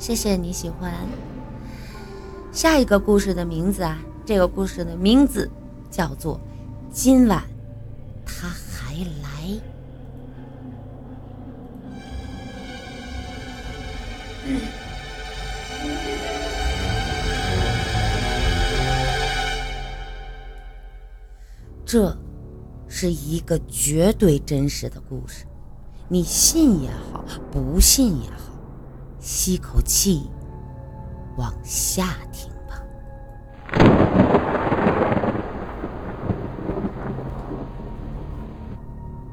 谢谢你喜欢。下一个故事的名字啊，这个故事的名字叫做《今晚他还来》。这是一个绝对真实的故事，你信也好，不信也好，吸口气，往下听吧。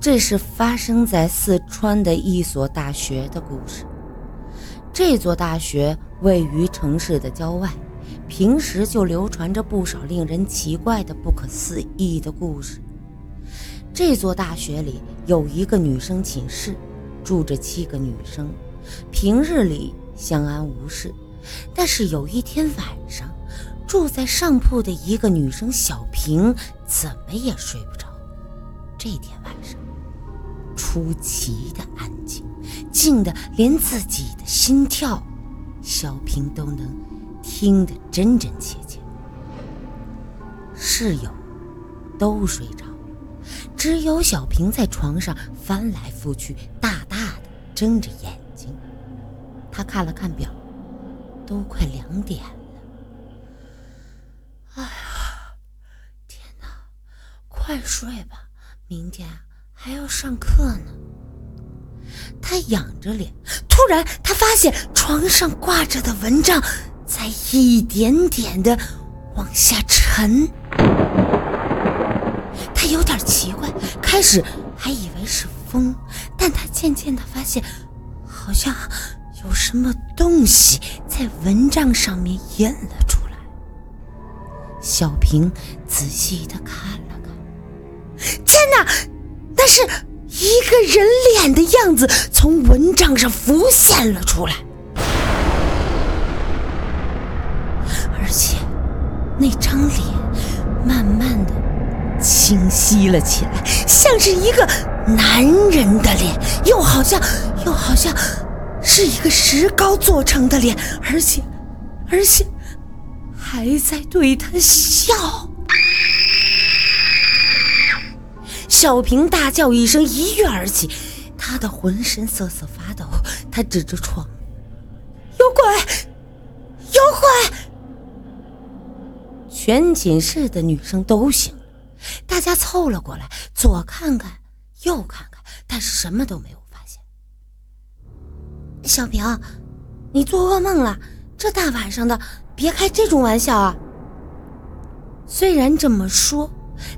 这是发生在四川的一所大学的故事。这座大学位于城市的郊外。平时就流传着不少令人奇怪的、不可思议的故事。这座大学里有一个女生寝室，住着七个女生，平日里相安无事。但是有一天晚上，住在上铺的一个女生小平怎么也睡不着。这天晚上，出奇的安静，静的连自己的心跳，小平都能。听得真真切切，室友都睡着，只有小平在床上翻来覆去，大大的睁着眼。他看了看表，都快两点了。哎呀，天哪，快睡吧，明天还要上课呢。他仰着脸，突然他发现床上挂着的蚊帐。在一点点的往下沉，他有点奇怪，开始还以为是风，但他渐渐的发现，好像有什么东西在蚊帐上面印了出来。小平仔细的看了看，天哪，那是一个人脸的样子从蚊帐上浮现了出来。而且，那张脸慢慢的清晰了起来，像是一个男人的脸，又好像又好像是一个石膏做成的脸，而且而且还在对他笑。小平大叫一声，一跃而起，他的浑身瑟瑟发抖，他指着床：“有鬼，有鬼！”全寝室的女生都醒了，大家凑了过来，左看看，右看看，但是什么都没有。小平，你做噩梦了？这大晚上的，别开这种玩笑啊！虽然这么说，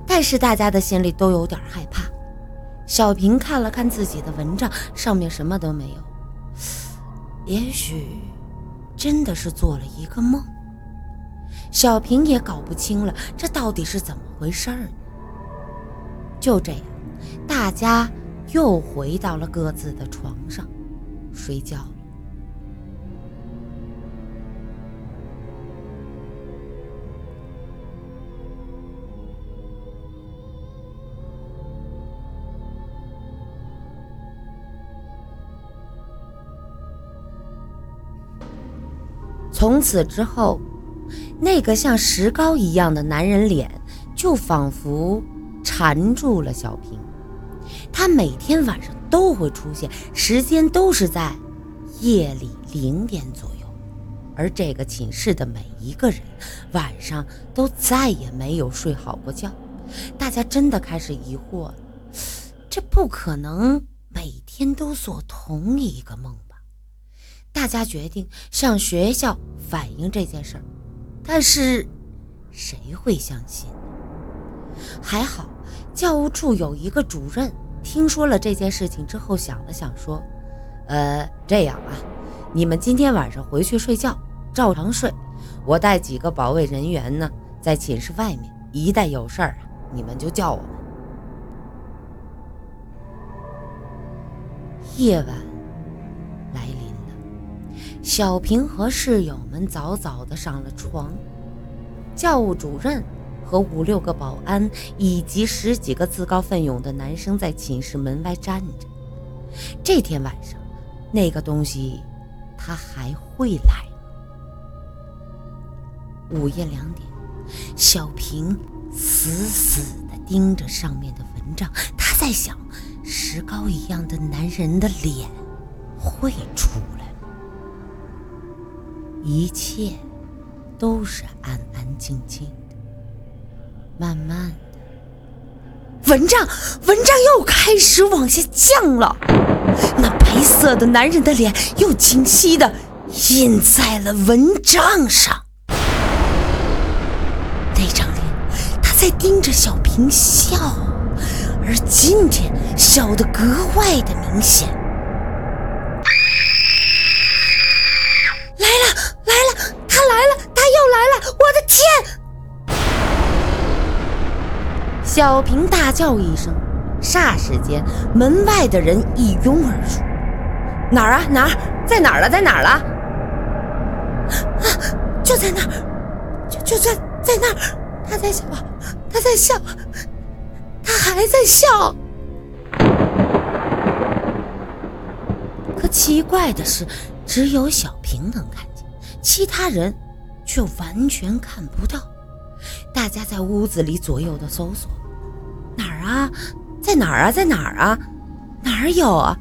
但是大家的心里都有点害怕。小平看了看自己的蚊帐，上面什么都没有。也许真的是做了一个梦。小平也搞不清了，这到底是怎么回事儿呢？就这样，大家又回到了各自的床上，睡觉。从此之后。那个像石膏一样的男人脸，就仿佛缠住了小平。他每天晚上都会出现，时间都是在夜里零点左右。而这个寝室的每一个人，晚上都再也没有睡好过觉。大家真的开始疑惑了：这不可能每天都做同一个梦吧？大家决定向学校反映这件事儿。但是，谁会相信？还好，教务处有一个主任，听说了这件事情之后，想了想说：“呃，这样啊，你们今天晚上回去睡觉，照常睡。我带几个保卫人员呢，在寝室外面，一旦有事儿啊，你们就叫我们。”夜晚来临了。小平和室友们早早的上了床，教务主任和五六个保安以及十几个自告奋勇的男生在寝室门外站着。这天晚上，那个东西他还会来午夜两点，小平死死地盯着上面的蚊帐，他在想：石膏一样的男人的脸会出来吗？一切都是安安静静，慢慢的，蚊帐，蚊帐又开始往下降了。那白色的男人的脸又清晰的印在了蚊帐上。那张脸，他在盯着小平笑，而今天笑得格外的明显。小平大叫一声。霎时间，门外的人一拥而出。哪儿啊？哪儿？在哪儿了？在哪儿了？啊！就在那儿，就就在在那儿。他在笑，他在笑，他还在笑。可奇怪的是，只有小平能看见，其他人却完全看不到。大家在屋子里左右的搜索，啊？在哪儿啊？在哪儿啊？哪儿有啊？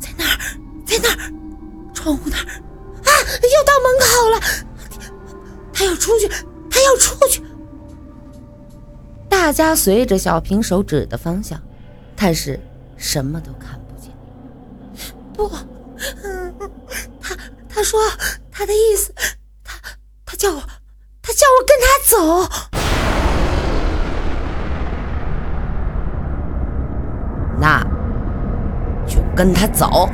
在哪儿，在哪儿，窗户那儿啊！又到门口了，他要出去，他要出去。大家随着小平手指的方向，但是什么都看不见。不，他他说他的意思，他他叫我，他叫我跟他走。那就跟他走。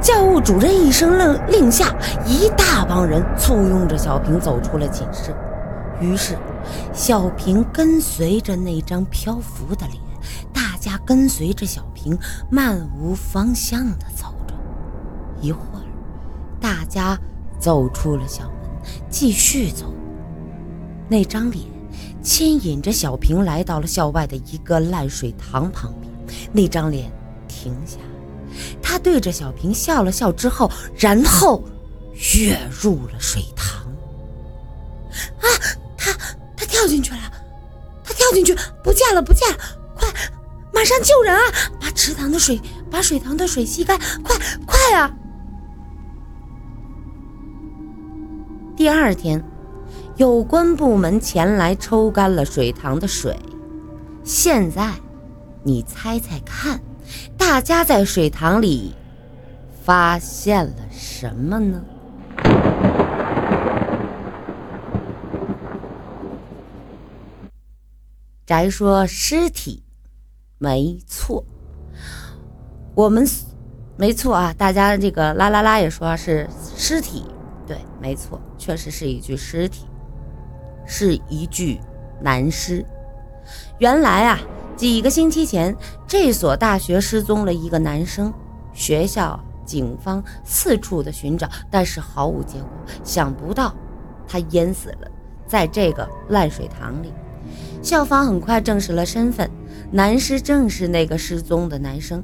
教务主任一声令令下，一大帮人簇拥着小平走出了寝室。于是，小平跟随着那张漂浮的脸，大家跟随着小平漫无方向地走着。一会儿，大家走出了小门，继续走。那张脸牵引着小平来到了校外的一个烂水塘旁边。那张脸停下，他对着小平笑了笑，之后，然后跃入了水塘。啊！他他跳进去了，他跳进去不见了，不见了！快，马上救人啊！把池塘的水，把水塘的水吸干！快快啊！第二天，有关部门前来抽干了水塘的水，现在。你猜猜看，大家在水塘里发现了什么呢？宅说：“尸体，没错。我们没错啊，大家这个啦啦啦也说是尸体，对，没错，确实是一具尸体，是一具男尸。原来啊。”几个星期前，这所大学失踪了一个男生，学校、警方四处的寻找，但是毫无结果。想不到他淹死了，在这个烂水塘里。校方很快证实了身份，男尸正是那个失踪的男生。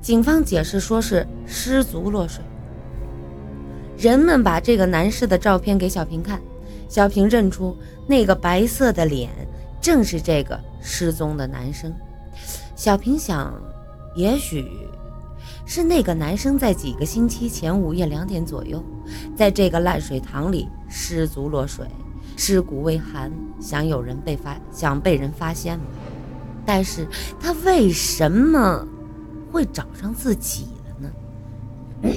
警方解释说是失足落水。人们把这个男尸的照片给小平看，小平认出那个白色的脸。正是这个失踪的男生，小平想，也许是那个男生在几个星期前午夜两点左右，在这个烂水塘里失足落水，尸骨未寒，想有人被发，想被人发现吗？但是他为什么会找上自己了呢？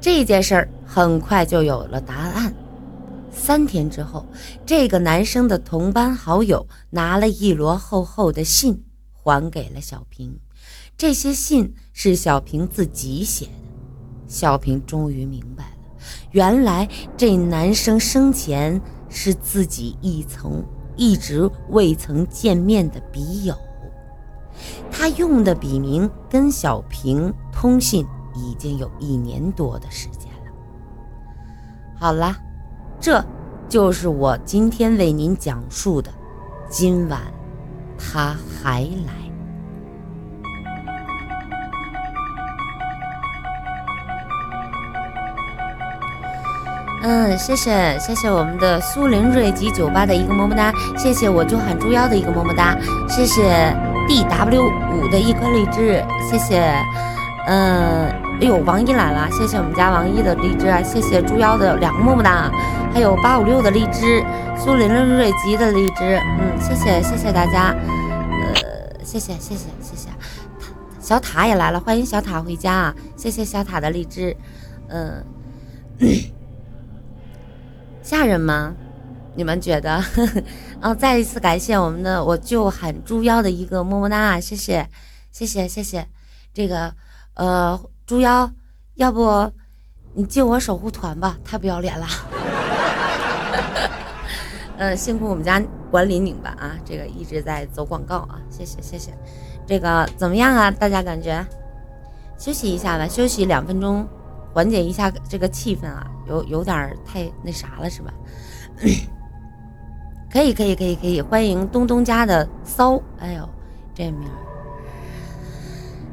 这件事儿很快就有了答案。三天之后，这个男生的同班好友拿了一摞厚厚的信还给了小平。这些信是小平自己写的。小平终于明白了，原来这男生生前是自己一曾一直未曾见面的笔友。他用的笔名跟小平通信已经有一年多的时间了。好了。这，就是我今天为您讲述的。今晚，他还来。嗯，谢谢谢谢我们的苏林瑞吉酒吧的一个么么哒，谢谢我就喊猪妖的一个么么哒，谢谢 D W 五的一颗荔枝，谢谢，嗯，哎呦，王一来了，谢谢我们家王一的荔枝啊，谢谢猪妖的两个么么哒。还有八五六的荔枝，苏林瑞吉的荔枝，嗯，谢谢谢谢大家，呃，谢谢谢谢谢谢，小塔也来了，欢迎小塔回家啊，谢谢小塔的荔枝，嗯。吓人吗？你们觉得？哦，再一次感谢我们的我就喊猪妖的一个么么哒，谢谢，谢谢，谢谢。这个呃，猪妖，要不你进我守护团吧？太不要脸了。嗯，辛苦我们家管理拧巴啊，这个一直在走广告啊，谢谢，谢谢。这个怎么样啊？大家感觉？休息一下吧，休息两分钟。缓解一下这个气氛啊，有有点太那啥了是吧？可以可以可以可以，欢迎东东家的骚，哎呦这名，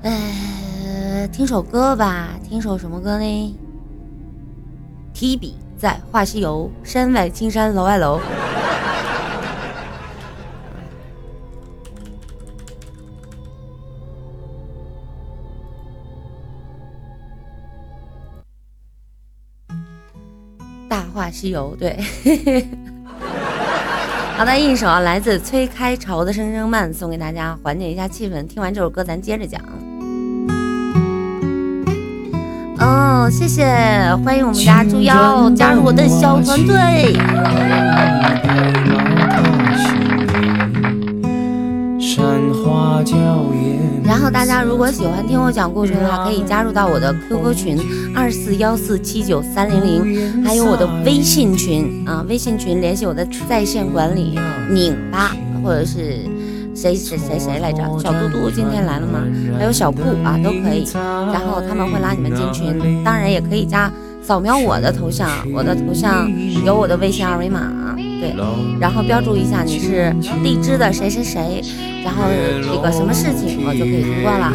呃，听首歌吧，听首什么歌呢？提笔在画西游，山外青山楼外楼。《大话西游》对，好的，一首来自崔开潮的《声声慢》送给大家，缓解一下气氛。听完这首歌，咱接着讲。哦，谢谢，欢迎我们家猪妖加入我的小团队。后大家如果喜欢听我讲故事的话，可以加入到我的 QQ 群二四幺四七九三零零，还有我的微信群啊，微信群联系我的在线管理拧巴，或者是谁谁谁谁来着？小嘟嘟今天来了吗？还有小布啊，都可以。然后他们会拉你们进群，当然也可以加扫描我的头像，我的头像有我的微信二维码。对，然后标注一下你是荔枝的谁谁谁，然后这个什么事情，我就可以通过了。